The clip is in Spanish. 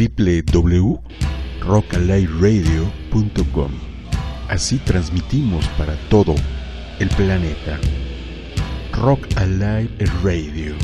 www.rockaliveradio.com. Así transmitimos para todo el planeta. Rock Alive Radio